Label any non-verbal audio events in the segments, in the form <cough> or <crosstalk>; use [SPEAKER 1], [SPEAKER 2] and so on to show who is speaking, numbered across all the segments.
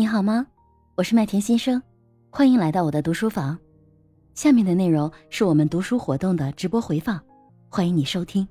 [SPEAKER 1] 你好吗？我是麦田先生，欢迎来到我的读书房。下面的内容是我们读书活动的直播回放，欢迎你收听。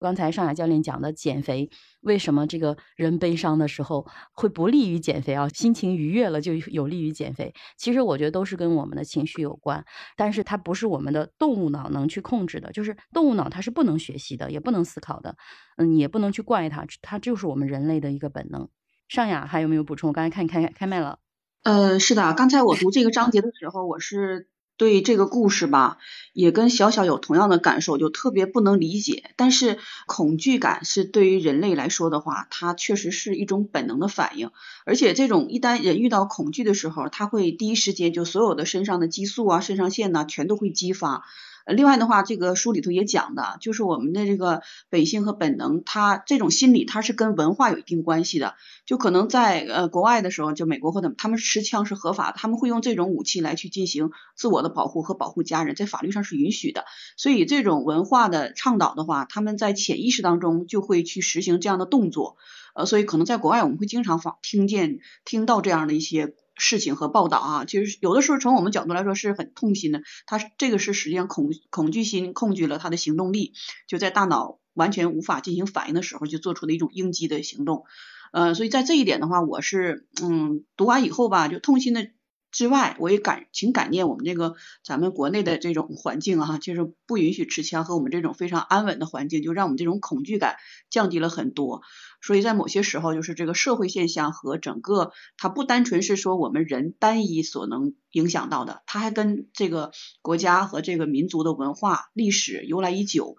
[SPEAKER 1] 刚才上海教练讲的减肥，为什么这个人悲伤的时候会不利于减肥啊？心情愉悦了就有利于减肥。其实我觉得都是跟我们的情绪有关，但是它不是我们的动物脑能去控制的。就是动物脑它是不能学习的，也不能思考的，嗯，也不能去怪它，它就是我们人类的一个本能。尚雅还有没有补充？我刚才看你开开麦了。
[SPEAKER 2] 呃，是的，刚才我读这个章节的时候，我是。对这个故事吧，也跟小小有同样的感受，就特别不能理解。但是恐惧感是对于人类来说的话，它确实是一种本能的反应。而且这种一旦人遇到恐惧的时候，他会第一时间就所有的身上的激素啊、肾上腺呐，全都会激发。另外的话，这个书里头也讲的，就是我们的这个本性和本能，它这种心理它是跟文化有一定关系的。就可能在呃国外的时候，就美国或者他们持枪是合法的，他们会用这种武器来去进行自我的保护和保护家人，在法律上是允许的。所以这种文化的倡导的话，他们在潜意识当中就会去实行这样的动作。呃，所以可能在国外我们会经常访听见听到这样的一些。事情和报道啊，其实有的时候从我们角度来说是很痛心的。他这个是实际上恐恐惧心控制了他的行动力，就在大脑完全无法进行反应的时候，就做出的一种应激的行动。呃，所以在这一点的话，我是嗯读完以后吧，就痛心的。之外，我也感挺感念我们这个咱们国内的这种环境啊，就是不允许持枪和我们这种非常安稳的环境，就让我们这种恐惧感降低了很多。所以在某些时候，就是这个社会现象和整个它不单纯是说我们人单一所能影响到的，它还跟这个国家和这个民族的文化历史由来已久，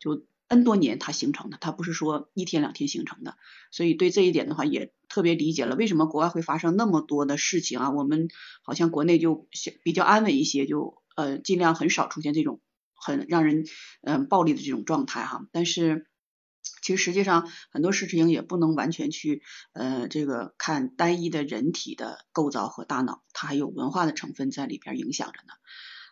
[SPEAKER 2] 就。N 多年它形成的，它不是说一天两天形成的，所以对这一点的话也特别理解了为什么国外会发生那么多的事情啊。我们好像国内就比较安稳一些，就呃尽量很少出现这种很让人嗯暴力的这种状态哈。但是其实实际上很多事情也不能完全去呃这个看单一的人体的构造和大脑，它还有文化的成分在里边影响着呢。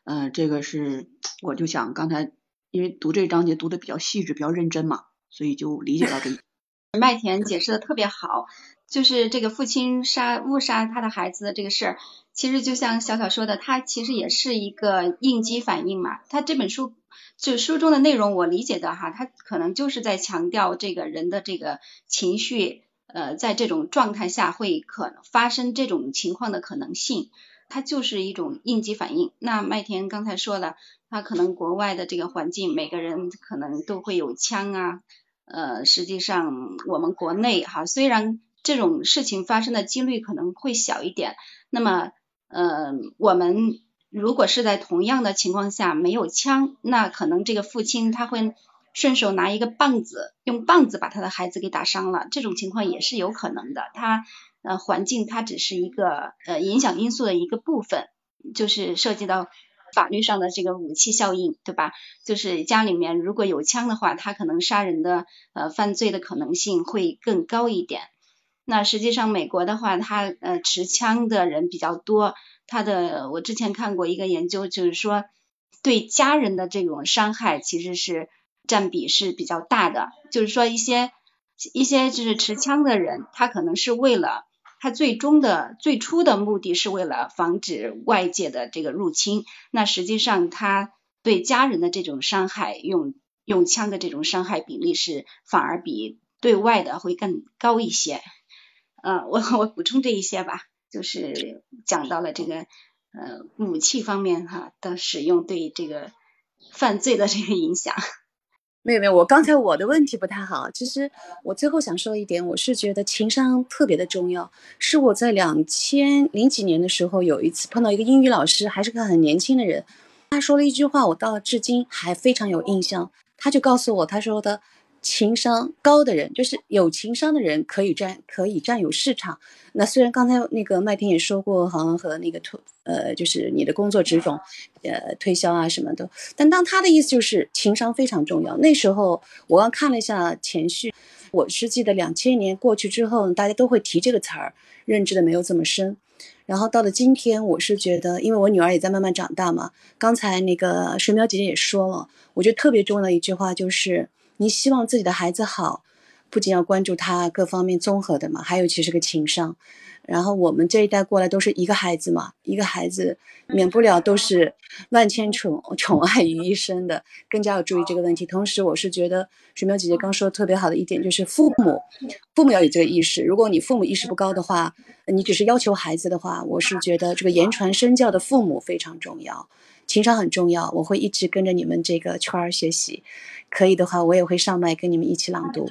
[SPEAKER 2] 嗯，这个是我就想刚才。因为读这章节读的比较细致、比较认真嘛，所以就理解到这。<laughs>
[SPEAKER 3] 麦田解释的特别好，就是这个父亲杀误杀他的孩子的这个事儿，其实就像小小说的，他其实也是一个应激反应嘛。他这本书就书中的内容，我理解的哈，他可能就是在强调这个人的这个情绪，呃，在这种状态下会可能发生这种情况的可能性。它就是一种应激反应。那麦田刚才说了，他可能国外的这个环境，每个人可能都会有枪啊。呃，实际上我们国内哈，虽然这种事情发生的几率可能会小一点，那么呃，我们如果是在同样的情况下没有枪，那可能这个父亲他会顺手拿一个棒子，用棒子把他的孩子给打伤了，这种情况也是有可能的。他。呃，环境它只是一个呃影响因素的一个部分，就是涉及到法律上的这个武器效应，对吧？就是家里面如果有枪的话，他可能杀人的呃犯罪的可能性会更高一点。那实际上美国的话，他呃持枪的人比较多，他的我之前看过一个研究，就是说对家人的这种伤害其实是占比是比较大的，就是说一些一些就是持枪的人，他可能是为了他最终的最初的目的是为了防止外界的这个入侵，那实际上他对家人的这种伤害，用用枪的这种伤害比例是反而比对外的会更高一些。呃，我我补充这一些吧，就是讲到了这个呃武器方面哈的使用对这个犯罪的这个影响。<laughs>
[SPEAKER 4] 没有没有，我刚才我的问题不太好。其实我最后想说一点，我是觉得情商特别的重要。是我在两千零几年的时候，有一次碰到一个英语老师，还是个很年轻的人，他说了一句话，我到至今还非常有印象。他就告诉我，他说的。情商高的人，就是有情商的人，可以占可以占有市场。那虽然刚才那个麦田也说过，好像和那个推呃，就是你的工作职种，呃，推销啊什么的。但当他的意思就是情商非常重要。那时候我刚看了一下前序，我是记得两千年过去之后，大家都会提这个词儿，认知的没有这么深。然后到了今天，我是觉得，因为我女儿也在慢慢长大嘛。刚才那个水淼姐姐也说了，我觉得特别重要的一句话就是。你希望自己的孩子好，不仅要关注他各方面综合的嘛，还有其实个情商。然后我们这一代过来都是一个孩子嘛，一个孩子免不了都是万千宠 <laughs> 宠爱于一身的，更加要注意这个问题。同时，我是觉得水淼姐姐刚说的特别好的一点就是父母，父母要有这个意识。如果你父母意识不高的话，你只是要求孩子的话，我是觉得这个言传身教的父母非常重要，情商很重要。我会一直跟着你们这个圈儿学习，可以的话我也会上麦跟你们一起朗读。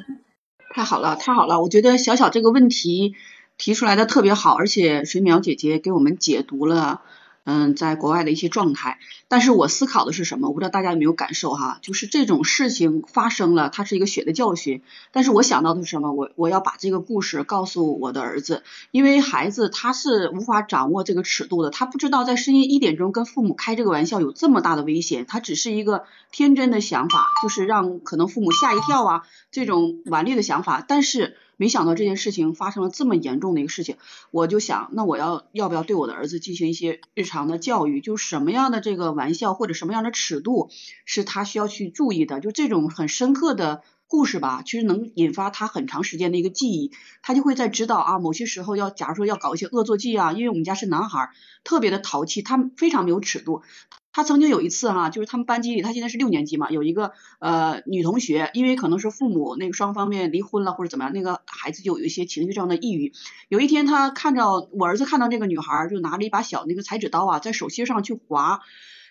[SPEAKER 2] 太好了，太好了！我觉得小小这个问题。提出来的特别好，而且水淼姐姐给我们解读了，嗯，在国外的一些状态。但是我思考的是什么？我不知道大家有没有感受哈，就是这种事情发生了，它是一个血的教训。但是我想到的是什么？我我要把这个故事告诉我的儿子，因为孩子他是无法掌握这个尺度的，他不知道在深夜一点钟跟父母开这个玩笑有这么大的危险，他只是一个天真的想法，就是让可能父母吓一跳啊，这种顽劣的想法。但是。没想到这件事情发生了这么严重的一个事情，我就想，那我要要不要对我的儿子进行一些日常的教育？就什么样的这个玩笑或者什么样的尺度是他需要去注意的？就这种很深刻的故事吧，其实能引发他很长时间的一个记忆，他就会在知道啊，某些时候要，假如说要搞一些恶作剧啊，因为我们家是男孩，特别的淘气，他非常没有尺度。他曾经有一次哈，就是他们班级里，他现在是六年级嘛，有一个呃女同学，因为可能是父母那个双方面离婚了或者怎么样，那个孩子就有一些情绪上的抑郁。有一天他看着我儿子看到这个女孩，就拿着一把小那个裁纸刀啊，在手心上去划，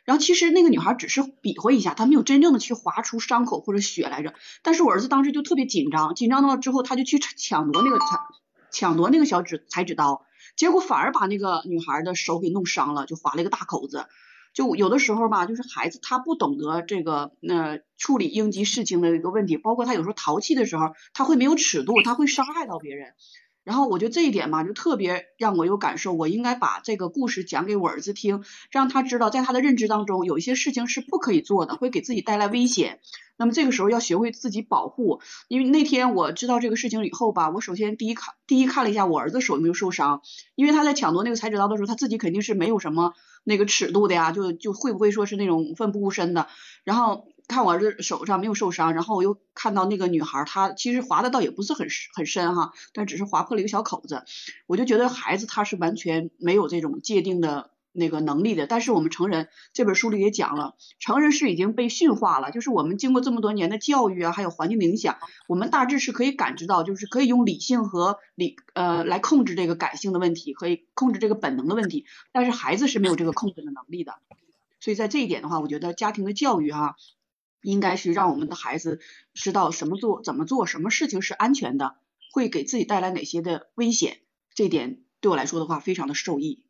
[SPEAKER 2] 然后其实那个女孩只是比划一下，她没有真正的去划出伤口或者血来着。但是我儿子当时就特别紧张，紧张了之后他就去抢夺那个裁抢夺那个小纸裁纸刀，结果反而把那个女孩的手给弄伤了，就划了一个大口子。就有的时候吧，就是孩子他不懂得这个呃处理应急事情的一个问题，包括他有时候淘气的时候，他会没有尺度，他会伤害到别人。然后我觉得这一点嘛，就特别让我有感受，我应该把这个故事讲给我儿子听，让他知道在他的认知当中，有一些事情是不可以做的，会给自己带来危险。那么这个时候要学会自己保护。因为那天我知道这个事情以后吧，我首先第一看第一看了一下我儿子手有没有受伤，因为他在抢夺那个裁纸刀的时候，他自己肯定是没有什么。那个尺度的呀，就就会不会说是那种奋不顾身的？然后看我儿子手上没有受伤，然后我又看到那个女孩，她其实划的倒也不是很很深哈，但只是划破了一个小口子，我就觉得孩子他是完全没有这种界定的。那个能力的，但是我们成人这本书里也讲了，成人是已经被驯化了，就是我们经过这么多年的教育啊，还有环境的影响，我们大致是可以感知到，就是可以用理性和理呃来控制这个感性的问题，可以控制这个本能的问题，但是孩子是没有这个控制的能力的，所以在这一点的话，我觉得家庭的教育哈，应该是让我们的孩子知道什么做怎么做，什么事情是安全的，会给自己带来哪些的危险，这点对我来说的话非常的受益。